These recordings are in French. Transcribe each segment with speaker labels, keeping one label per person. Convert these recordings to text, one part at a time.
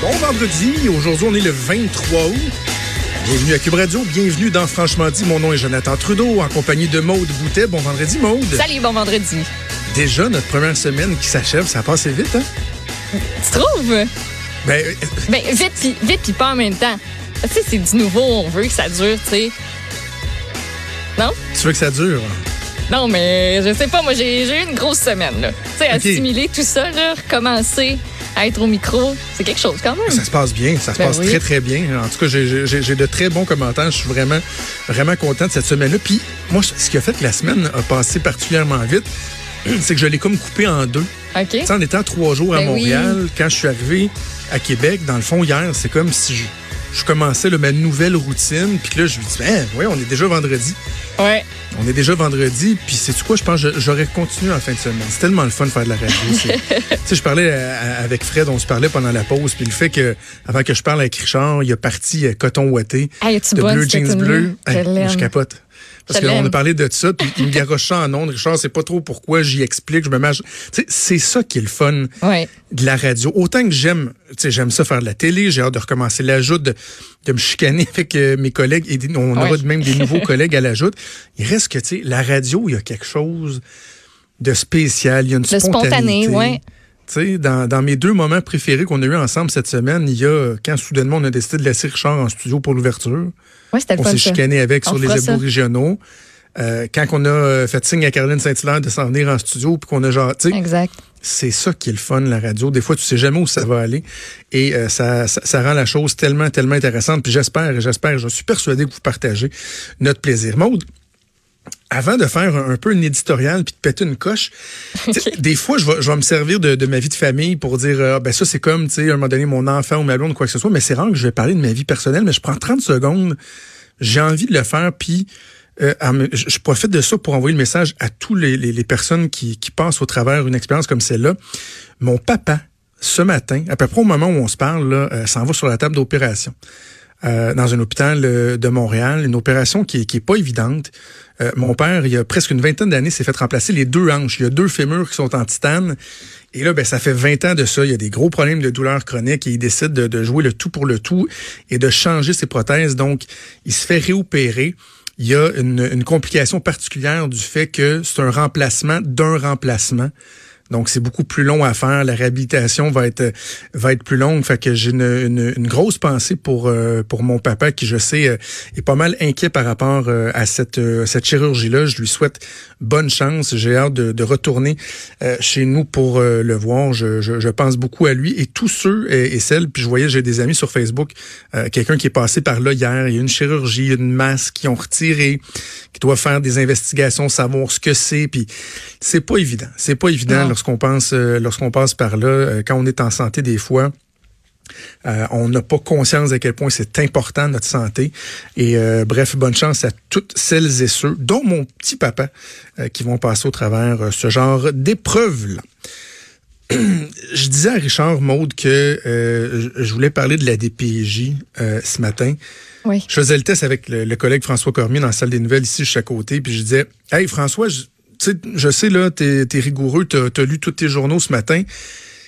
Speaker 1: Bon vendredi, aujourd'hui on est le 23 août. Bienvenue à Cube Radio, bienvenue dans Franchement dit. Mon nom est Jonathan Trudeau, en compagnie de Maude Boutet. Bon vendredi, Maude.
Speaker 2: Salut, bon vendredi.
Speaker 1: Déjà notre première semaine qui s'achève, ça a passé vite, hein?
Speaker 2: Tu trouves?
Speaker 1: Ben,
Speaker 2: Ben, vite puis vite puis pas en même temps. Tu sais, c'est du nouveau, on veut que ça dure, tu sais. Non?
Speaker 1: tu veux que ça dure?
Speaker 2: Non, mais je sais pas, moi, j'ai eu une grosse semaine, là. Tu sais, assimiler tout ça, là, recommencer être au micro, c'est quelque chose quand même.
Speaker 1: Ça se passe bien, ça se
Speaker 2: Ben
Speaker 1: passe
Speaker 2: oui.
Speaker 1: très très bien. En tout cas, j'ai- de très bons commentaires. Je suis vraiment vraiment content de cette semaine-là. Puis moi, ce qui a fait que la semaine a passé particulièrement vite, c'est que je l'ai comme coupé en deux.
Speaker 2: OK?
Speaker 1: Tu sais, en étant trois jours à
Speaker 2: Ben oui.
Speaker 1: Montréal, quand je suis arrivé à Québec, dans le fond, hier, c'est comme si je, je commençais là, ma nouvelle routine. Puis là, je lui dis, ben, ouais, on est déjà vendredi.
Speaker 2: Ouais.
Speaker 1: On est déjà vendredi. Puis c'est quoi, je pense j'aurais continué en fin de semaine. C'est tellement le fun de faire de la radio. Tu sais, je parlais à- à- avec Fred, on se parlait pendant la pause. Puis le fait que, avant que je parle avec Richard, il a parti euh, coton ouaté
Speaker 2: Hey,
Speaker 1: de bleu jeans bleu. Hey, je capote. Parce qu'on a parlé de ça, puis il me garoche en ondes. Richard, c'est pas trop pourquoi j'y explique, je me sais, c'est ça qui est le fun
Speaker 2: Ouais.
Speaker 1: de la radio. Autant que j'aime, j'aime ça faire de la télé, j'ai hâte de recommencer l'ajout, de, de me chicaner avec euh, mes collègues et des- on aura même des nouveaux collègues à l'ajout. Il reste que, tu sais, la radio, il y a quelque chose de spécial, il y a une
Speaker 2: Le spontané, ouais.
Speaker 1: Dans, dans mes deux moments préférés qu'on a eu ensemble cette semaine, il y a quand soudainement on a décidé de laisser Richard en studio pour l'ouverture.
Speaker 2: Ouais,
Speaker 1: On s'est chicané avec
Speaker 2: On
Speaker 1: sur les régionaux. Euh, quand on a euh, fait signe à Caroline Saint-Hilaire de s'en venir en studio, puis qu'on a genre, tu sais,
Speaker 2: Exact.
Speaker 1: c'est ça qui est le fun, la radio. Des fois, tu sais jamais où ça va aller. Et euh, ça, ça, ça rend la chose tellement, tellement intéressante. Puis j'espère, j'espère, je suis persuadé que vous partagez notre plaisir. Maude, avant de faire un, un peu une éditorial puis de péter une coche, des fois, je vais, je vais me servir de, de ma vie de famille pour dire, euh, ben ça, c'est comme, tu sais, à un moment donné, mon enfant ou ma blonde ou quoi que ce soit, mais c'est rare que je vais parler de ma vie personnelle, mais je prends 30 secondes, j'ai envie de le faire, puis euh, je profite de ça pour envoyer le message à tous les, les- les personnes qui, qui passent au travers une expérience comme celle-là. Mon papa, ce matin, à peu près au moment où on se parle, là, euh, s'en va sur la table d'opération. Euh, dans un hôpital euh, de Montréal, une opération qui, qui est pas évidente. Euh, mon père, il y a presque une vingtaine d'années, s'est fait remplacer les deux hanches. Il y a deux fémurs qui sont en titane. Et là, ben, ça fait 20 ans de ça. Il y a des gros problèmes de douleur chronique et il décide de, de jouer le tout pour le tout et de changer ses prothèses. Donc, il se fait réopérer. Il y a une, une complication particulière du fait que c'est un remplacement d'un remplacement. Donc, c'est beaucoup plus long à faire. La réhabilitation va être va être plus longue. Fait que j'ai une, une, une grosse pensée pour euh, pour mon papa qui, je sais, euh, est pas mal inquiet par rapport euh, à cette euh, cette chirurgie-là. Je lui souhaite bonne chance. J'ai hâte de, de retourner chez nous pour le voir. Je, je, je pense beaucoup à lui et tous ceux et, et celles. Puis je voyais, j'ai des amis sur Facebook, quelqu'un qui est passé par là hier. Il y a une chirurgie, une masse qui ont retiré, qui doit faire des investigations, savoir ce que c'est. Puis c'est pas évident. C'est pas évident. Lorsqu'on pense euh, lorsqu'on passe par là. Euh, quand on est en santé, des fois. Euh, on n'a pas conscience à quel point c'est important notre santé. Et euh, bref, bonne chance à toutes celles et ceux, dont mon petit papa, euh, qui vont passer au travers ce genre d'épreuves-là. je disais à Richard Maude que je voulais parler de la DPJ ce matin.
Speaker 2: Oui.
Speaker 1: Je faisais le test avec le, le collègue François Cormier dans la salle des nouvelles ici, suis à côté, puis je disais Hey François, je, je sais là, t'es es rigoureux, t'as as lu tous tes journaux ce matin.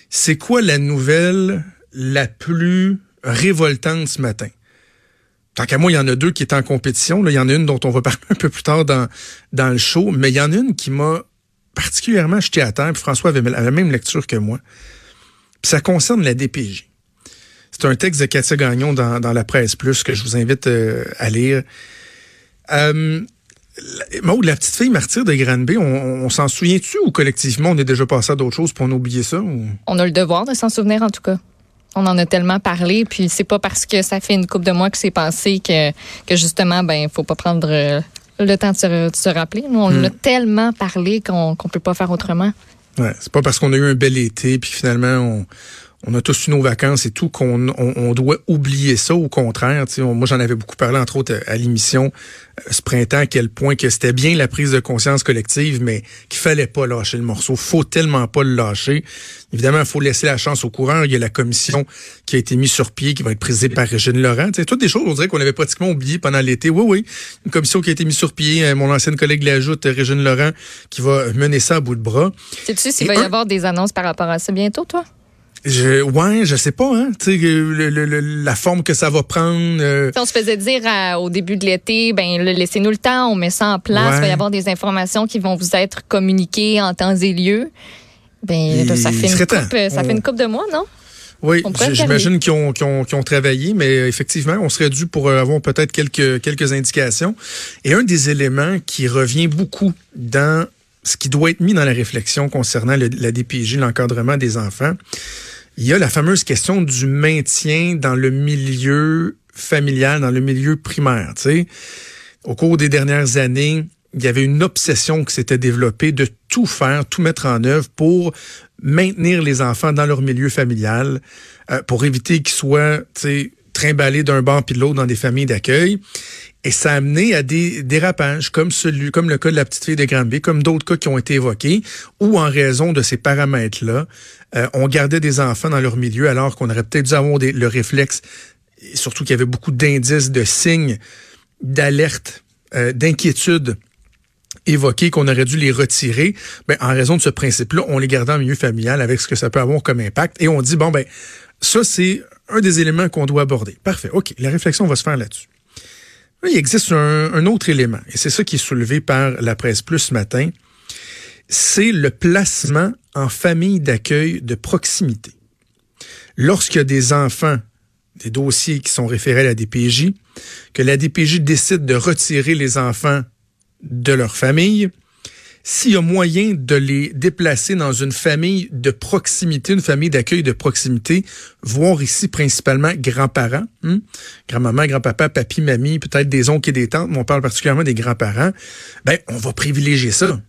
Speaker 1: C'est quoi la nouvelle la plus révoltante ce matin? Tant qu'à moi, il y en a deux qui étaient en compétition. Là. Il y en a une dont on va parler un peu plus tard dans, dans le show, mais il y en a une qui m'a particulièrement jeté à terre. Puis François avait la même lecture que moi. Puis ça concerne la DPJ. C'est un texte de Katia Gagnon dans, la presse plus que je vous invite euh, à lire. Euh, Maud, la petite fille martyre de Granby, on, on s'en souvient-tu ou collectivement on est déjà passé à d'autres choses pour on a oublié ça? Ou...
Speaker 2: On a le devoir de s'en souvenir, en tout cas. On en a tellement parlé, puis c'est pas parce que ça fait une couple de mois que c'est passé que, que justement, ben, faut pas prendre euh, le temps de se, de se rappeler. Nous, on en a tellement parlé qu'on qu'on peut pas faire autrement.
Speaker 1: Ouais, c'est pas parce qu'on a eu un bel été puis finalement on, on a tous eu nos vacances et tout, qu'on on, on doit oublier ça. Au contraire, on- moi j'en avais beaucoup parlé entre autres à l'émission euh, ce printemps, à quel point que c'était bien la prise de conscience collective, mais qu'il fallait pas lâcher le morceau. Faut tellement pas le lâcher. Évidemment, il faut laisser la chance au coureur. Il y a la commission qui a été mise sur pied, qui va être présidée par Régine Laurent. Toutes des choses, on dirait qu'on avait pratiquement oublié pendant l'été. Oui, oui. Une commission qui a été mise sur pied. Euh, Mon ancienne collègue l'ajoute, Régine Laurent, qui va mener ça à bout de bras.
Speaker 2: Sais-tu s'il va y
Speaker 1: un-
Speaker 2: avoir des annonces par rapport à ça bientôt, toi?
Speaker 1: Je, ouais, je sais pas, hein. Tu sais, le- le- le- la forme que ça va prendre. euh,
Speaker 2: on se faisait dire au début de l'été, ben laissez-nous le temps, on met ça en place,
Speaker 1: Ouais.
Speaker 2: il va y avoir des informations qui vont vous être communiquées en temps et lieu. Ben là, ça fait une coupe,
Speaker 1: temps.
Speaker 2: ça
Speaker 1: On-
Speaker 2: fait une coupe de mois, non?
Speaker 1: Oui, j'imagine qu'ils ont, travaillé, mais effectivement, on serait dû pour euh, avoir peut-être quelques, quelques indications. Et un des éléments qui revient beaucoup dans ce qui doit être mis dans la réflexion concernant la DPJ, l'encadrement des enfants, il y a la fameuse question du maintien dans le milieu familial, dans le milieu primaire. Tu sais, au cours des dernières années, il y avait une obsession qui s'était développée de tout faire, tout mettre en œuvre pour maintenir les enfants dans leur milieu familial, euh, pour éviter qu'ils soient, trimballés d'un bord puis de l'autre dans des familles d'accueil. Et ça a amené à des dérapages, comme celui, comme le cas de la petite fille de Granby, comme d'autres cas qui ont été évoqués, où en raison de ces paramètres-là, euh, on gardait des enfants dans leur milieu alors qu'on aurait peut-être dû avoir des- le réflexe, et surtout qu'il y avait beaucoup d'indices, de signes, d'alerte, euh, d'inquiétude évoqués qu'on aurait dû les retirer, ben, en raison de ce principe-là, on les gardait en milieu familial avec ce que ça peut avoir comme impact. Et on dit, bon, ben, ça, c'est un des éléments qu'on doit aborder. Parfait. OK. La réflexion va se faire là-dessus. Il existe un, un autre élément, et c'est ça qui est soulevé par la presse plus ce matin, c'est le placement en famille d'accueil de proximité. Lorsqu'il y a des enfants, des dossiers qui sont référés à la DPJ, que la DPJ décide de retirer les enfants de leur famille, s'il y a moyen de les déplacer dans une famille de proximité, une famille d'accueil de proximité, voire ici principalement grands-parents, hein? grand-maman, grand-papa, papy, mamie, peut-être des oncles et des tantes, mais on parle particulièrement des grands-parents, ben, on va privilégier ça.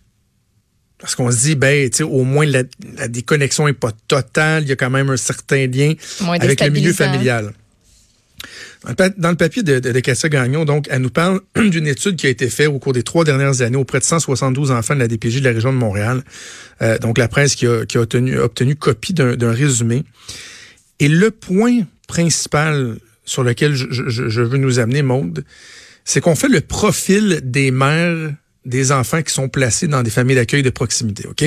Speaker 1: Parce qu'on se dit, ben, tu sais, au moins la, la déconnexion est pas totale, il y a quand même un certain lien
Speaker 2: Moins
Speaker 1: avec le milieu familial. Dans le, papier de, de, de Cassia Gagnon, donc, elle nous parle d'une étude qui a été faite au cours des trois dernières années auprès de 172 enfants de la DPJ de la région de Montréal. Euh, donc, la presse qui a, obtenu, copie d'un résumé. Et le point principal sur lequel je, je- je veux nous amener, Maude, c'est qu'on fait le profil des mères des enfants qui sont placés dans des familles d'accueil de proximité, OK?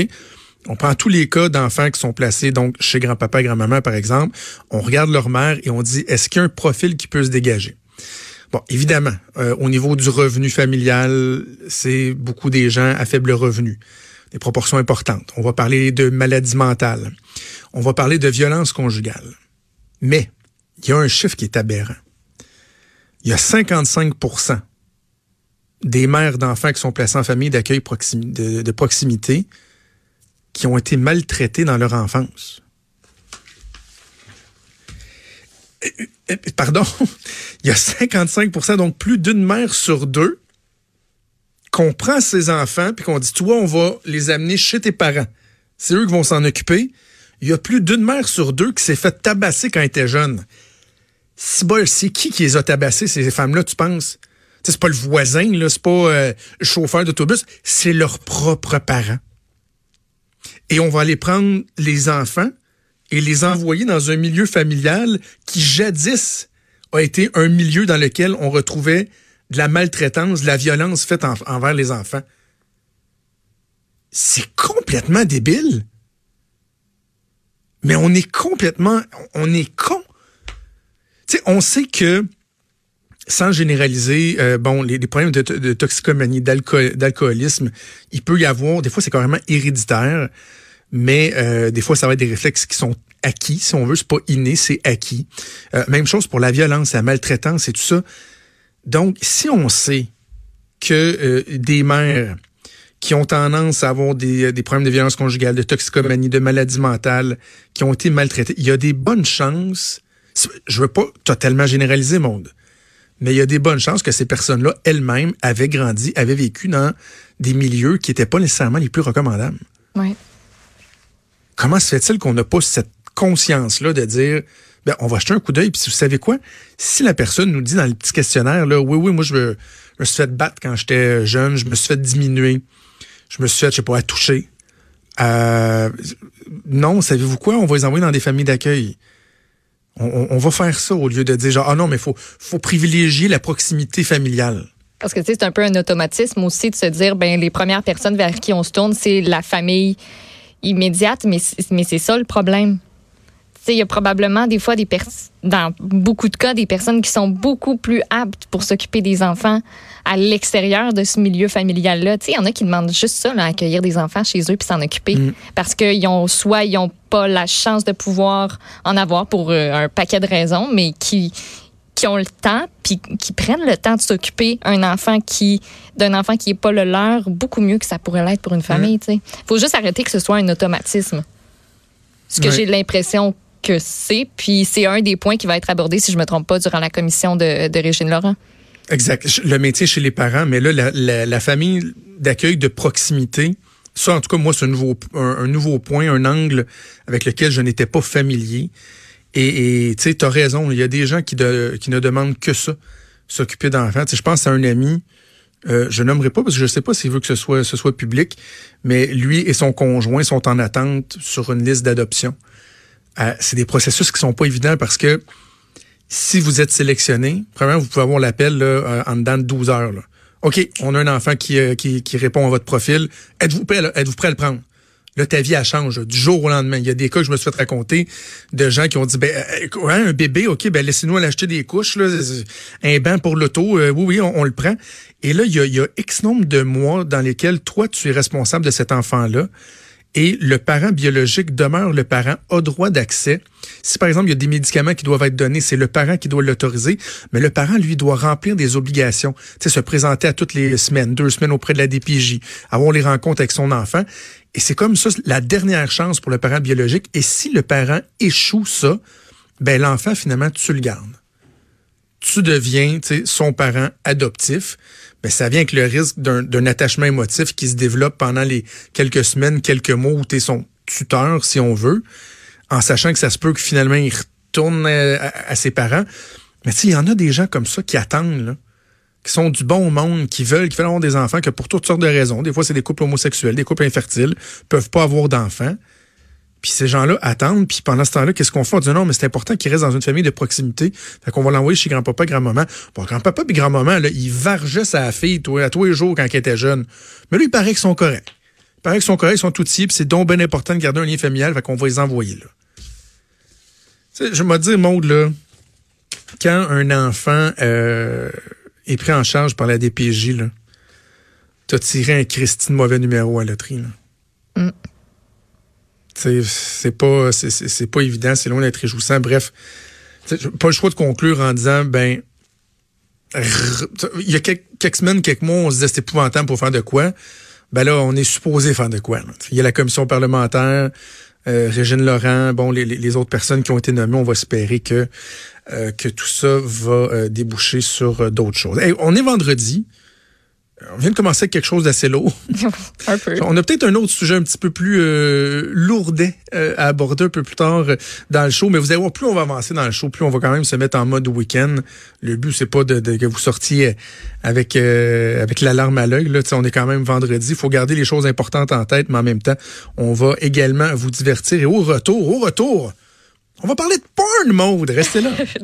Speaker 1: On prend tous les cas d'enfants qui sont placés donc chez grand-papa et grand-maman, par exemple. On regarde leur mère et on dit, est-ce qu'il y a un profil qui peut se dégager? Bon, évidemment, euh, au niveau du revenu familial, c'est beaucoup des gens à faible revenu, des proportions importantes. On va parler de maladies mentales. On va parler de violence conjugale. Mais il y a un chiffre qui est aberrant. Il y a 55% des mères d'enfants qui sont placés en famille d'accueil de proximité qui ont été maltraitées dans leur enfance. Euh, euh, Pardon, il y a 55% donc plus d'une mère sur deux qu'on prend ses enfants puis qu'on dit, toi, on va les amener chez tes parents. C'est eux qui vont s'en occuper. Il y a plus d'une mère sur deux qui s'est fait tabasser quand elle était jeune. C'est qui qui les a tabassés, ces femmes-là, tu penses? C'est pas le voisin, c'est pas euh, le chauffeur d'autobus, c'est leurs propres parents. Et on va aller prendre les enfants et les envoyer dans un milieu familial qui jadis a été un milieu dans lequel on retrouvait de la maltraitance, de la violence faite en- envers les enfants. C'est complètement débile. Mais on est complètement, on est con. Tu sais, on sait que sans généraliser, euh, bon, les, problèmes de, de toxicomanie, d'alcool- d'alcoolisme, il peut y avoir, des fois c'est carrément héréditaire, mais euh, des fois ça va être des réflexes qui sont acquis, si on veut, c'est pas inné, c'est acquis. Euh, même chose pour la violence, la maltraitance et tout ça. Donc, si on sait que des mères qui ont tendance à avoir des, problèmes de violence conjugale, de toxicomanie, de maladies mentales, qui ont été maltraitées, il y a des bonnes chances, je veux pas totalement généraliser, monde, mais il y a des bonnes chances que ces personnes-là, elles-mêmes, avaient grandi, avaient vécu dans des milieux qui n'étaient pas nécessairement les plus recommandables.
Speaker 2: Ouais.
Speaker 1: Comment se fait-il qu'on n'a pas cette conscience-là de dire, ben, on va jeter un coup d'œil. Puis vous savez quoi? Si la personne nous dit dans le petit questionnaire, là, oui, oui, moi, je me, je me suis fait battre quand j'étais jeune, je me suis fait diminuer, je me suis fait, je sais pas, toucher. Euh, non, savez-vous quoi? On va les envoyer dans des familles d'accueil. On, va faire ça au lieu de dire genre, ah non, mais faut, faut privilégier la proximité familiale.
Speaker 2: Parce que tu sais, c'est un peu un automatisme aussi de se dire, ben les premières personnes vers qui on se tourne, c'est la famille immédiate, mais, c'est- mais c'est ça le problème. Tu sais, il y a probablement des fois des personnes, dans beaucoup de cas, des personnes qui sont beaucoup plus aptes pour s'occuper des enfants à l'extérieur de ce milieu familial-là. Tu sais, il y en a qui demandent juste ça, là, accueillir des enfants chez eux puis s'en occuper. Parce qu'ils ont, soit ils ont pas la chance de pouvoir en avoir pour euh, un paquet de raisons, mais qui, qui ont le temps puis qui prennent le temps de s'occuper un enfant qui d'un enfant qui est pas le leur beaucoup mieux que ça pourrait l'être pour une famille tu sais. Faut juste arrêter que ce soit un automatisme. Ce que j'ai l'impression que c'est puis c'est un des points qui va être abordé si je me trompe pas durant la commission de, de Régine Laurent.
Speaker 1: Exact. Le métier chez les parents, mais là, la, la- la famille d'accueil de proximité, ça, en tout cas, moi, c'est un nouveau, un, nouveau point, un angle avec lequel je n'étais pas familier. Et tu sais, tu as raison, il y a des gens qui, qui ne demandent que ça, s'occuper d'enfants. Je pense à un ami, euh, je nommerai pas parce que je sais pas s'il veut que ce soit, ce soit public, mais lui et son conjoint sont en attente sur une liste d'adoption. Euh, c'est des processus qui sont pas évidents parce que si vous êtes sélectionné, premièrement, vous pouvez avoir l'appel euh, en dedans de 12 heures. là. OK, on a un enfant qui, euh, qui, qui répond à votre profil. Êtes-vous prêt, à le prendre? Là, ta vie, elle change du jour au lendemain. Il y a des cas que je me suis fait raconter de gens qui ont dit, ben, euh, ouais, un bébé, OK, ben, laissez-nous aller acheter des couches, là, un banc pour l'auto, euh, oui, oui, on, le prend. Et là, il y a X nombre de mois dans lesquels toi, tu es responsable de cet enfant-là et le parent biologique demeure le parent, a droit d'accès. Si par exemple il y a des médicaments qui doivent être donnés, c'est le parent qui doit l'autoriser, mais le parent lui doit remplir des obligations, tu sais se présenter à toutes les semaines, deux semaines auprès de la DPJ, avoir les rencontres avec son enfant. Et c'est comme ça la dernière chance pour le parent biologique. Et si le parent échoue ça, ben l'enfant finalement tu le gardes tu deviens son parent adoptif, ben, ça vient avec le risque d'un attachement émotif qui se développe pendant les quelques semaines, quelques mois où tu es son tuteur, si on veut, en sachant que ça se peut que finalement il retourne euh, à, ses parents. Mais tu il y en a des gens comme ça qui attendent, là, qui sont du bon monde, qui veulent, qui veulent avoir des enfants, que pour toutes sortes de raisons, des fois c'est des couples homosexuels, des couples infertiles, peuvent pas avoir d'enfants. Puis ces gens-là attendent, puis pendant ce temps-là, qu'est-ce qu'on fait? On dit non, mais c'est important qu'il reste dans une famille de proximité. Fait qu'on va l'envoyer chez grand-papa, grand-maman. Bon, grand-papa et grand-maman, là, il vargeait sa fille toi, à tous les jours quand elle était jeune. Mais lui, il paraît qu'ils sont corrects. Il paraît qu'ils sont corrects, ils sont tout petits, puis c'est donc bien important de garder un lien familial, fait qu'on va les envoyer là. Tu sais, je te dire, Maude, là, quand un enfant euh, est pris en charge par la DPJ, là, t'as tiré un Christine mauvais numéro à la loterie, là. C'est pas pas évident, c'est loin d'être réjouissant. Bref, pas le choix de conclure en disant ben il y a quelques, semaines, quelques mois, on se disait c'est épouvantable pour faire de quoi? Ben là, on est supposé faire de quoi. Il y a la commission parlementaire, euh, Régine Laurent, bon, les, les- les autres personnes qui ont été nommées, on va espérer que euh, que tout ça va euh, déboucher sur euh, d'autres choses. Hey, on est vendredi. On vient de commencer avec quelque chose d'assez lourd.
Speaker 2: un peu
Speaker 1: On a peut-être un autre sujet un petit peu plus euh, lourdet euh, à aborder un peu plus tard euh, dans le show, mais vous allez voir, plus on va avancer dans le show, plus on va quand même se mettre en mode week-end. Le but, c'est pas de, de- que vous sortiez avec euh, avec l'alarme à l'œil. On est quand même vendredi. Il faut garder les choses importantes en tête, mais en même temps, on va également vous divertir. Et au retour, au retour, on va parler de porn mode. Restez là.